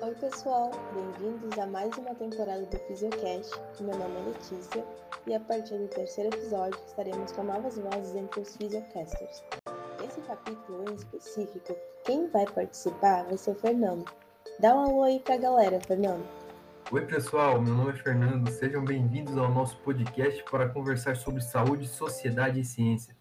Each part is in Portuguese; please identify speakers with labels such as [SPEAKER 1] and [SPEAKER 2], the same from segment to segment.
[SPEAKER 1] Oi, pessoal, bem-vindos a mais uma temporada do Fisiocast. Meu nome é Letícia e a partir do terceiro episódio estaremos com novas vozes entre os Fisiocasters. Nesse capítulo em específico, quem vai participar vai ser o Fernando. Dá um alô aí pra galera, Fernando.
[SPEAKER 2] Oi, pessoal, meu nome é Fernando. Sejam bem-vindos ao nosso podcast para conversar sobre saúde, sociedade e ciência.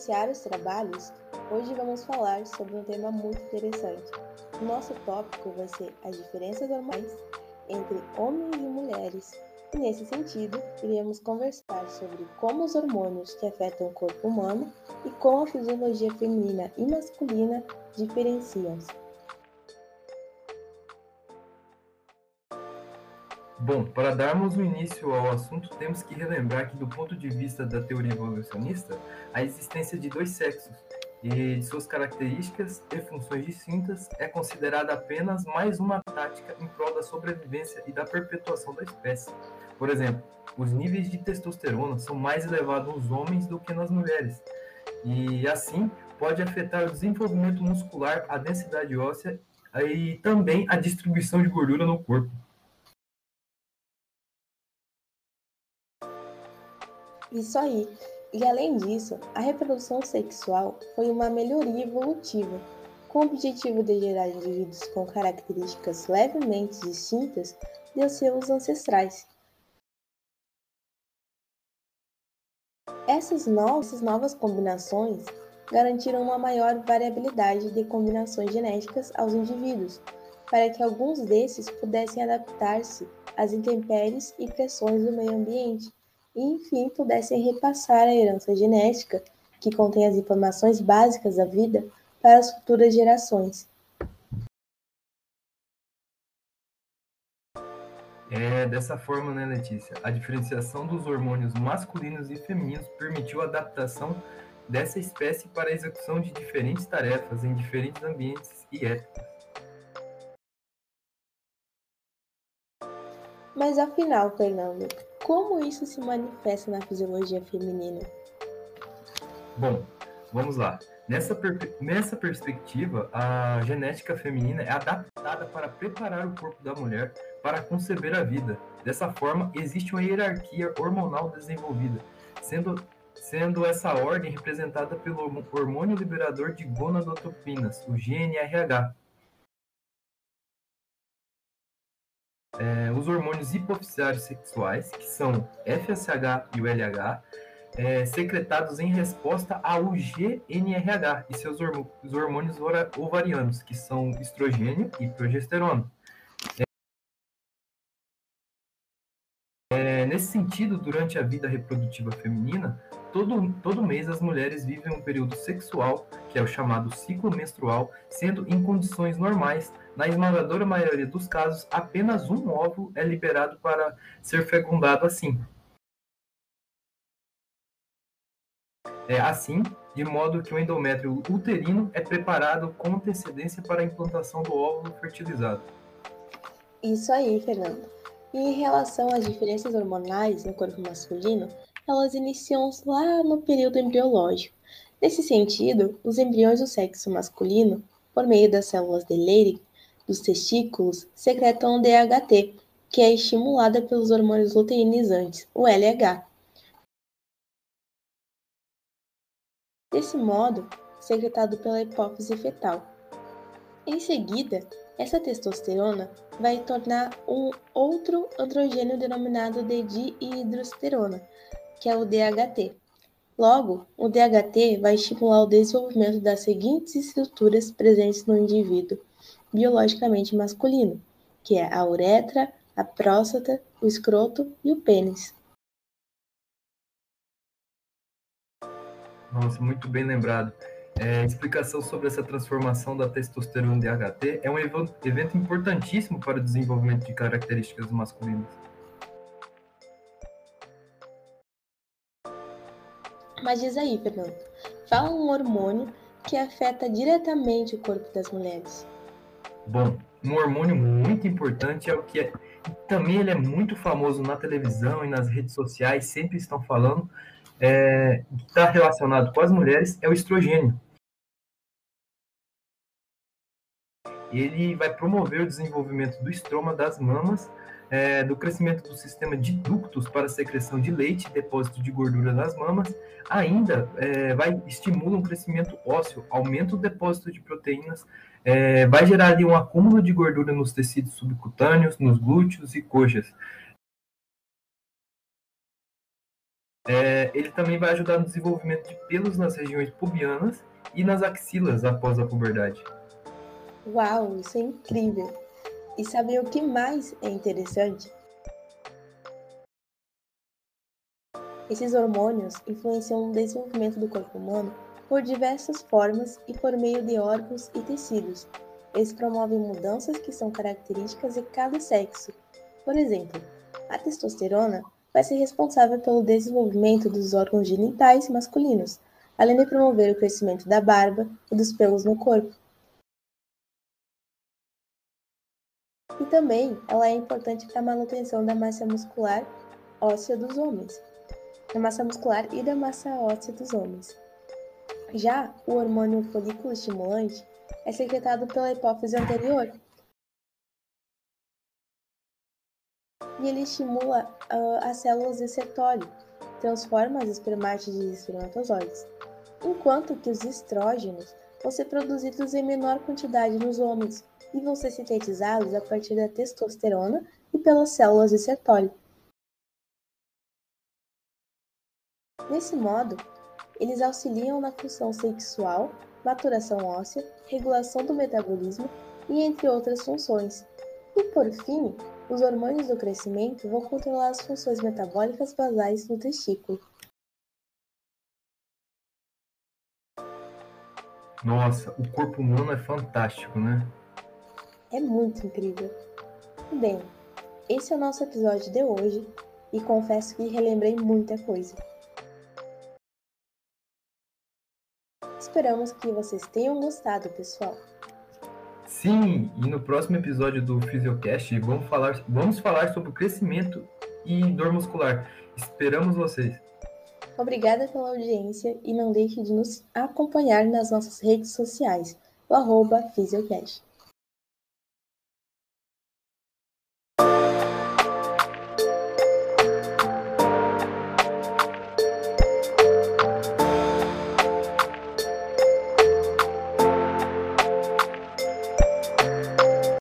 [SPEAKER 1] Iniciar os trabalhos, hoje vamos falar sobre um tema muito interessante. O nosso tópico vai ser as diferenças hormonais entre homens e mulheres. E nesse sentido, iremos conversar sobre como os hormônios que afetam o corpo humano e como a fisiologia feminina e masculina diferenciam-se.
[SPEAKER 2] Bom, para darmos o início ao assunto, temos que relembrar que, do ponto de vista da teoria evolucionista, a existência de dois sexos e de suas características e funções distintas é considerada apenas mais uma tática em prol da sobrevivência e da perpetuação da espécie. Por exemplo, os níveis de testosterona são mais elevados nos homens do que nas mulheres, e assim pode afetar o desenvolvimento muscular, a densidade óssea e também a distribuição de gordura no corpo.
[SPEAKER 1] Isso aí. E além disso, a reprodução sexual foi uma melhoria evolutiva, com o objetivo de gerar indivíduos com características levemente distintas de seus ancestrais. Essas novas, novas combinações garantiram uma maior variabilidade de combinações genéticas aos indivíduos, para que alguns desses pudessem adaptar-se às intempéries e pressões do meio ambiente e, enfim, pudessem repassar a herança genética, que contém as informações básicas da vida, para as futuras gerações.
[SPEAKER 2] É dessa forma, né, Letícia? A diferenciação dos hormônios masculinos e femininos permitiu a adaptação dessa espécie para a execução de diferentes tarefas em diferentes ambientes e épocas.
[SPEAKER 1] Mas afinal, Fernando, como isso se manifesta na fisiologia feminina?
[SPEAKER 2] Bom, vamos lá. Nessa, per nessa perspectiva, a genética feminina é adaptada para preparar o corpo da mulher para conceber a vida. Dessa forma, existe uma hierarquia hormonal desenvolvida, sendo, sendo essa ordem representada pelo hormônio liberador de gonadotropinas, o GNRH, é, os hormônios hipoficiários sexuais, que são FSH e o LH, é, secretados em resposta ao GNRH e seus hormônios ovarianos, que são estrogênio e progesterona. Nesse sentido, durante a vida reprodutiva feminina, todo, todo mês as mulheres vivem um período sexual, que é o chamado ciclo menstrual, sendo em condições normais na esmagadora maioria dos casos, apenas um óvulo é liberado para ser fecundado assim. É assim, de modo que o endométrio uterino é preparado com antecedência para a implantação do óvulo fertilizado.
[SPEAKER 1] Isso aí, Fernando. E em relação às diferenças hormonais no corpo masculino, elas iniciam lá no período embriológico. Nesse sentido, os embriões do sexo masculino, por meio das células de Leydig, dos testículos secretam DHT, que é estimulada pelos hormônios luteinizantes, o LH. Desse modo, secretado pela hipófise fetal. Em seguida, essa testosterona vai tornar um outro androgênio denominado de dihidrosterona, que é o DHT. Logo, o DHT vai estimular o desenvolvimento das seguintes estruturas presentes no indivíduo: biologicamente masculino, que é a uretra, a próstata, o escroto e o pênis.
[SPEAKER 2] Nossa, muito bem lembrado. É, explicação sobre essa transformação da testosterona em DHT é um evento importantíssimo para o desenvolvimento de características masculinas.
[SPEAKER 1] Mas diz aí, Fernando, fala um hormônio que afeta diretamente o corpo das mulheres.
[SPEAKER 2] Bom, um hormônio muito importante, é o que é, também ele é muito famoso na televisão e nas redes sociais, sempre estão falando, é, está relacionado com as mulheres, é o estrogênio. Ele vai promover o desenvolvimento do estroma das mamas, é, do crescimento do sistema de ductos para secreção de leite e depósito de gordura nas mamas, ainda é, vai estimula um crescimento ósseo, aumenta o depósito de proteínas, é, vai gerar ali um acúmulo de gordura nos tecidos subcutâneos, nos glúteos e coxas. É, ele também vai ajudar no desenvolvimento de pelos nas regiões pubianas e nas axilas após a puberdade.
[SPEAKER 1] Uau, isso é incrível! E saber o que mais é interessante? Esses hormônios influenciam o desenvolvimento do corpo humano por diversas formas e por meio de órgãos e tecidos. Eles promovem mudanças que são características de cada sexo. Por exemplo, a testosterona vai ser responsável pelo desenvolvimento dos órgãos genitais masculinos, além de promover o crescimento da barba e dos pelos no corpo. E também ela é importante para a manutenção da massa muscular óssea dos homens, da massa muscular e da massa óssea dos homens. Já o hormônio folículo estimulante é secretado pela hipófise anterior e ele estimula uh, as células de sertólio, transforma as espermátides em espermatozoides, enquanto que os estrógenos vão ser produzidos em menor quantidade nos homens, e vão ser sintetizados a partir da testosterona e pelas células de Sertoli. Desse modo, eles auxiliam na função sexual, maturação óssea, regulação do metabolismo e entre outras funções. E por fim, os hormônios do crescimento vão controlar as funções metabólicas basais no testículo.
[SPEAKER 2] Nossa, o corpo humano é fantástico, né?
[SPEAKER 1] É muito incrível. Bem, esse é o nosso episódio de hoje e confesso que relembrei muita coisa. Esperamos que vocês tenham gostado, pessoal.
[SPEAKER 2] Sim, e no próximo episódio do Physiocast vamos falar, vamos falar sobre o crescimento e dor muscular. Esperamos vocês.
[SPEAKER 1] Obrigada pela audiência e não deixe de nos acompanhar nas nossas redes sociais, o arroba Physiocast.